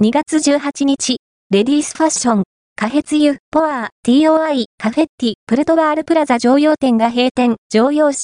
2月18日、レディースファッション、カヘツユ、ポアー、TOI、カフェッティ、プルトワールプラザ常用店が閉店、常用紙。